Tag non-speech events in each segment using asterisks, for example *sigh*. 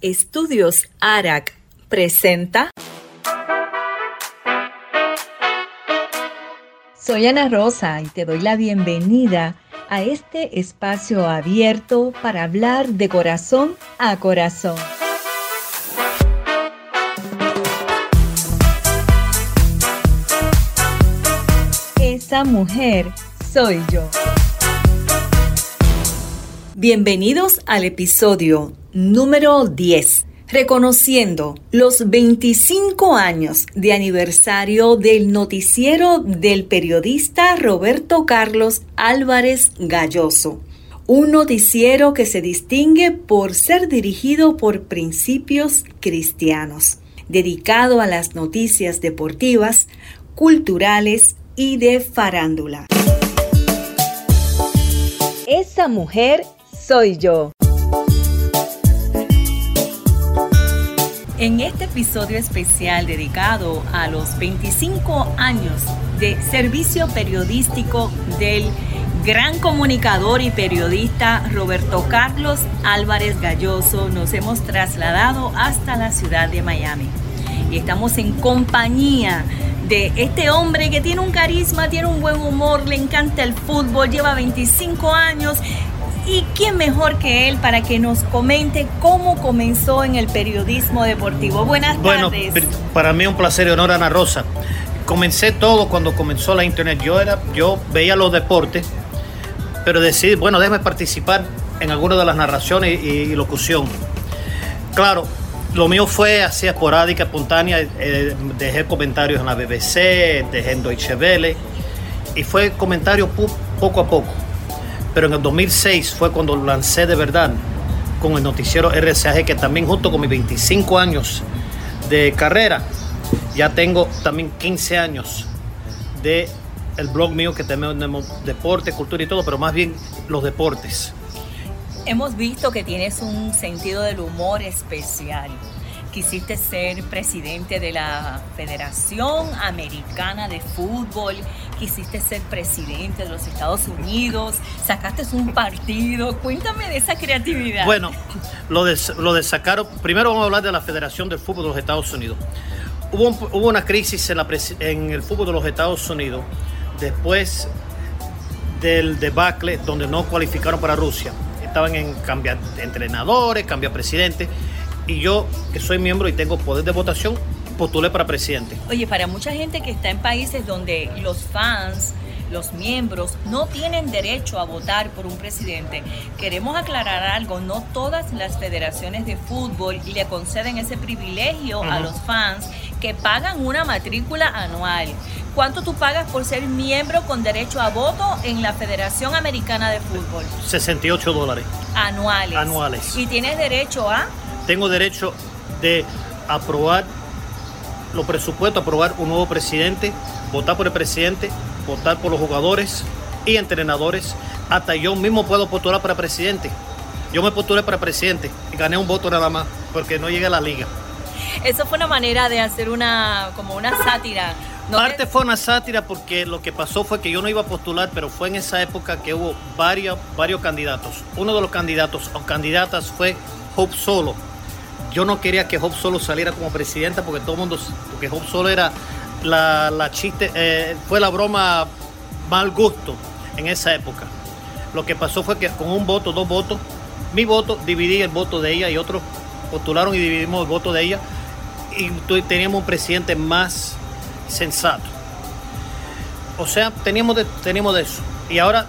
Estudios ARAC presenta. Soy Ana Rosa y te doy la bienvenida a este espacio abierto para hablar de corazón a corazón. Esa mujer soy yo. Bienvenidos al episodio número 10, reconociendo los 25 años de aniversario del noticiero del periodista Roberto Carlos Álvarez Galloso. Un noticiero que se distingue por ser dirigido por principios cristianos, dedicado a las noticias deportivas, culturales y de farándula. Esa mujer soy yo. En este episodio especial dedicado a los 25 años de servicio periodístico del gran comunicador y periodista Roberto Carlos Álvarez Galloso, nos hemos trasladado hasta la ciudad de Miami. Y estamos en compañía de este hombre que tiene un carisma, tiene un buen humor, le encanta el fútbol, lleva 25 años ¿Y quién mejor que él para que nos comente cómo comenzó en el periodismo deportivo? Buenas tardes. Bueno, para mí es un placer y honor, Ana Rosa. Comencé todo cuando comenzó la internet. Yo, era, yo veía los deportes, pero decidí, bueno, déjame participar en alguna de las narraciones y, locución. Claro, lo mío fue así esporádica, espontánea. Eh, dejé comentarios en la BBC, dejé en Deutsche Welle y fue comentario poco a poco pero en el 2006 fue cuando lancé de verdad con el noticiero RCAG, que también junto con mis 25 años de carrera, ya tengo también 15 años de el blog mío que tenemos deporte, cultura y todo, pero más bien los deportes. Hemos visto que tienes un sentido del humor especial quisiste ser presidente de la Federación Americana de Fútbol, quisiste ser presidente de los Estados Unidos, sacaste un partido. Cuéntame de esa creatividad. Bueno, lo de, lo sacar, primero vamos a hablar de la Federación del Fútbol de los Estados Unidos. Hubo, una crisis en, en el fútbol de los Estados Unidos después del debacle donde no cualificaron para Rusia. Estaban en cambiar entrenadores, cambiar presidente y yo, que soy miembro y tengo poder de votación, postulé para presidente. Oye, para mucha gente que está en países donde los fans, los miembros no tienen derecho a votar por un presidente. Queremos aclarar algo, no todas las federaciones de fútbol le conceden ese privilegio a los fans que pagan una matrícula anual. ¿Cuánto tú pagas por ser miembro con derecho a voto en la Federación Americana de Fútbol? 68 dólares. Anuales. Anuales. Y tienes derecho a tengo derecho de aprobar los presupuestos, aprobar un nuevo presidente, votar por el presidente, votar por los jugadores y entrenadores. Hasta yo mismo puedo postular para presidente. Yo me postulé para presidente y gané un voto nada más porque no llegué a la liga. Eso fue una manera de hacer una como una sátira. Parte fue una sátira porque lo que pasó fue que yo no iba a postular, pero fue en esa época que hubo varios, varios candidatos. Uno de los candidatos o candidatas fue Hope Solo, yo no quería que Hope Solo saliera como presidenta porque todo el mundo, porque Hope Solo era la, chiste, eh, fue la broma mal gusto en esa época. Lo que pasó fue que con un voto, dos votos, mi voto, dividí el voto de ella y otros postularon y dividimos el voto de ella y teníamos un presidente más sensato. O sea, teníamos de, teníamos de eso. Y ahora,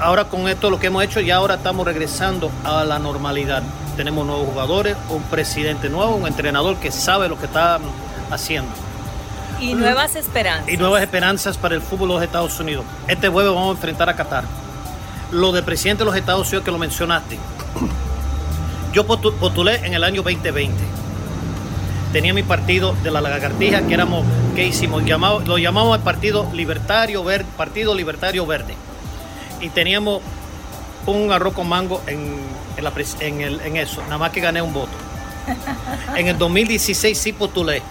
ahora con esto lo que hemos hecho, ya ahora estamos regresando a la normalidad tenemos nuevos jugadores, un presidente nuevo, un entrenador que sabe lo que está haciendo. Y nuevas esperanzas. Y nuevas esperanzas para el fútbol de los Estados Unidos. Este jueves vamos a enfrentar a Qatar. Lo de presidente de los Estados Unidos que lo mencionaste. Yo postulé en el año 2020. Tenía mi partido de la lagartija que éramos, ¿qué hicimos? lo llamamos el Partido Libertario Verde, Partido Libertario Verde. Y teníamos un arroz con mango en, en, el, en eso, nada más que gané un voto. En el 2016 sí postulé,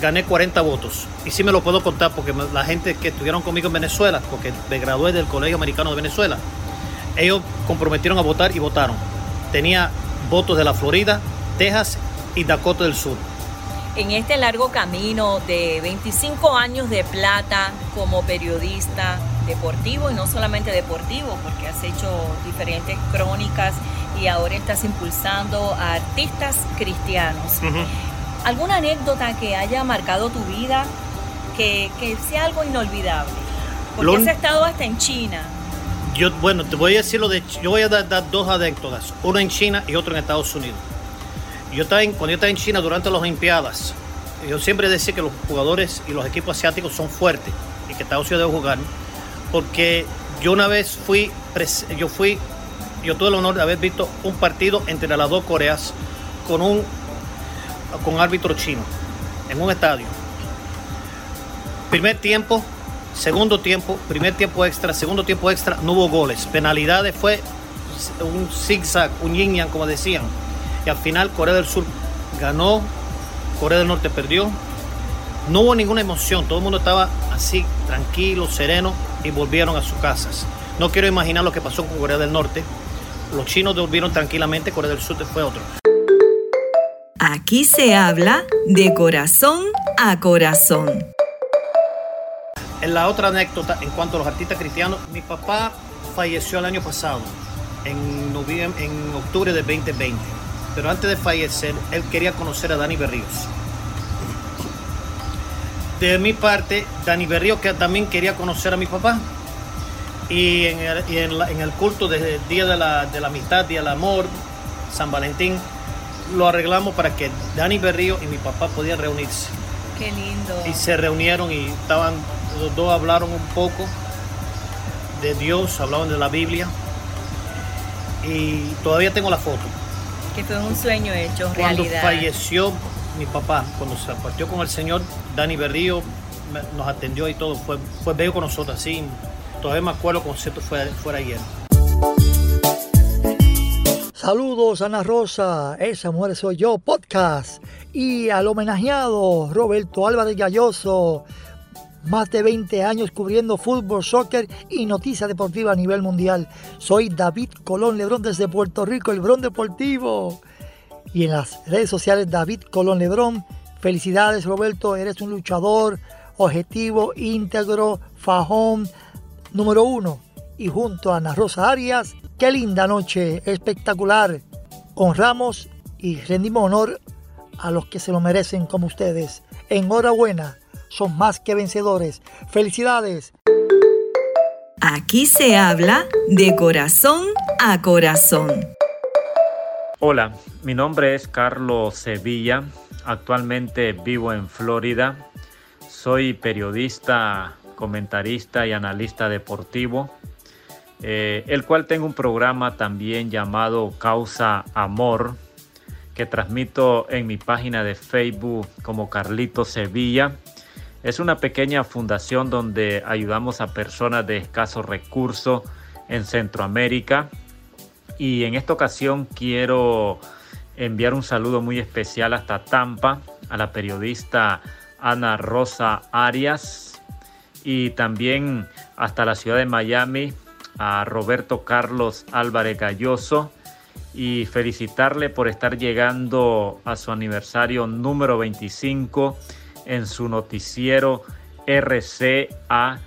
gané 40 votos. Y sí me lo puedo contar porque la gente que estuvieron conmigo en Venezuela, porque me gradué del Colegio Americano de Venezuela, ellos comprometieron a votar y votaron. Tenía votos de la Florida, Texas y Dakota del Sur. En este largo camino de 25 años de plata como periodista deportivo y no solamente deportivo, porque has hecho diferentes crónicas y ahora estás impulsando a artistas cristianos. ¿Alguna anécdota que haya marcado tu vida que, sea algo inolvidable? Porque has estado hasta en China. Yo, bueno, te voy a decir lo de. Yo voy a dar, dos anécdotas, uno en China y otro en Estados Unidos. Yo estaba cuando yo estaba en China durante las Olimpiadas, yo siempre decía que los jugadores y los equipos asiáticos son fuertes y que Estados Unidos debe jugar, porque yo una vez fui, yo fui, yo tuve el honor de haber visto un partido entre las dos Coreas con un con árbitro chino en un estadio. Primer tiempo, segundo tiempo, primer tiempo extra, segundo tiempo extra, no hubo goles. Penalidades fue un zigzag, un yin yang, como decían. Y al final Corea del Sur ganó, Corea del Norte perdió. No hubo ninguna emoción, todo el mundo estaba así, tranquilo, sereno, y volvieron a sus casas. No quiero imaginar lo que pasó con Corea del Norte. Los chinos volvieron tranquilamente, Corea del Sur fue otro. Aquí se habla de corazón a corazón. En la otra anécdota, en cuanto a los artistas cristianos, mi papá falleció el año pasado, en, en octubre de 2020. Pero antes de fallecer, él quería conocer a Dani Berríos. De mi parte, Dani Berríos que también quería conocer a mi papá. Y en el, culto del Día de la, de la Amistad, Día del Amor, San Valentín, lo arreglamos para que Dani Berrío y mi papá podían reunirse. Qué lindo. Y se reunieron y estaban, los dos hablaron un poco de Dios, hablaban de la Biblia. Y todavía tengo la foto. Que fue un sueño hecho cuando falleció mi papá, cuando se partió con el Señor, Dani Berrío nos atendió y todo. Fue, fue bello con nosotros, así. Todavía me acuerdo como si esto fuera, fuera ayer. Saludos Ana Rosa, esa mujer soy yo, podcast. Y al homenajeado Roberto Álvarez Galloso, más de 20 años cubriendo fútbol, soccer y noticias deportivas a nivel mundial. Soy David Colón Lebrón desde Puerto Rico, el Brón Deportivo. Y en las redes sociales David Colón Lebrón. Felicidades Roberto, eres un luchador, objetivo, íntegro, fajón, número uno. Y junto a Ana Rosa Arias, Qué linda noche, espectacular. Honramos y rendimos honor a los que se lo merecen como ustedes. Enhorabuena, son más que vencedores. Felicidades. Aquí se habla de corazón a corazón. Hola, mi nombre es Carlos Sevilla. Actualmente vivo en Florida. Soy periodista, comentarista y analista deportivo. Eh, el cual tengo un programa también llamado Causa Amor, que transmito en mi página de Facebook como Carlito Sevilla. Es una pequeña fundación donde ayudamos a personas de escasos recursos en Centroamérica. Y en esta ocasión quiero enviar un saludo muy especial hasta Tampa a la periodista Ana Rosa Arias y también hasta la ciudad de Miami a Roberto Carlos Álvarez Galloso y felicitarle por estar llegando a su aniversario número 25 en su noticiero RCAG.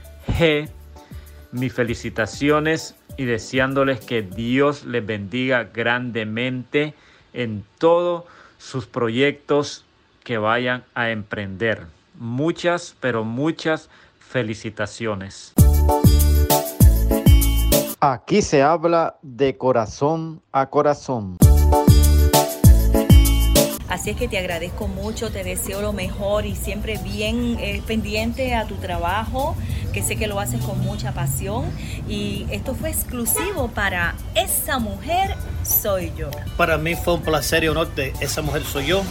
Mis felicitaciones y deseándoles que Dios les bendiga grandemente en todos sus proyectos que vayan a emprender. Muchas, pero muchas felicitaciones. Aquí se habla de corazón a corazón. Así es que te agradezco mucho, te deseo lo mejor y siempre bien eh, pendiente a tu trabajo, que sé que lo haces con mucha pasión. Y esto fue exclusivo para Esa Mujer Soy Yo. Para mí fue un placer y honor de Esa Mujer Soy Yo.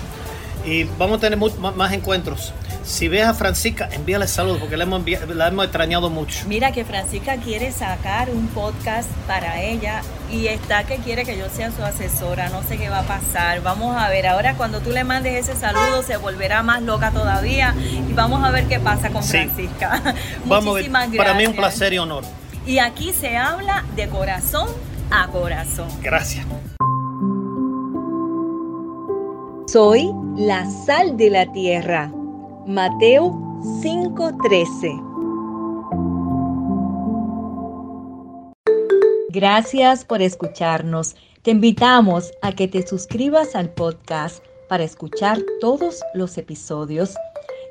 Y vamos a tener más encuentros. Si ves a Francisca, envíale saludos porque la hemos, la hemos extrañado mucho. Mira que Francisca quiere sacar un podcast para ella y está que quiere que yo sea su asesora. No sé qué va a pasar. Vamos a ver. Ahora cuando tú le mandes ese saludo se volverá más loca todavía y vamos a ver qué pasa con Francisca. *laughs* vamos Muchísimas gracias. Para mí un placer y honor. Y aquí se habla de corazón a corazón. Gracias. Soy la sal de la tierra. Mateo 5:13. Gracias por escucharnos. Te invitamos a que te suscribas al podcast para escuchar todos los episodios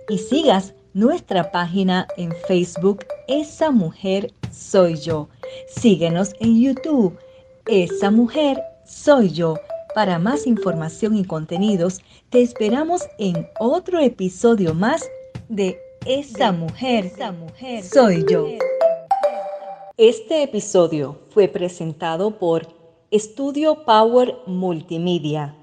y sigas nuestra página en Facebook Esa Mujer Soy Yo. Síguenos en YouTube Esa Mujer Soy Yo. Para más información y contenidos, te esperamos en otro episodio más de Esa Mujer, Esa Mujer Soy Yo. Este episodio fue presentado por Estudio Power Multimedia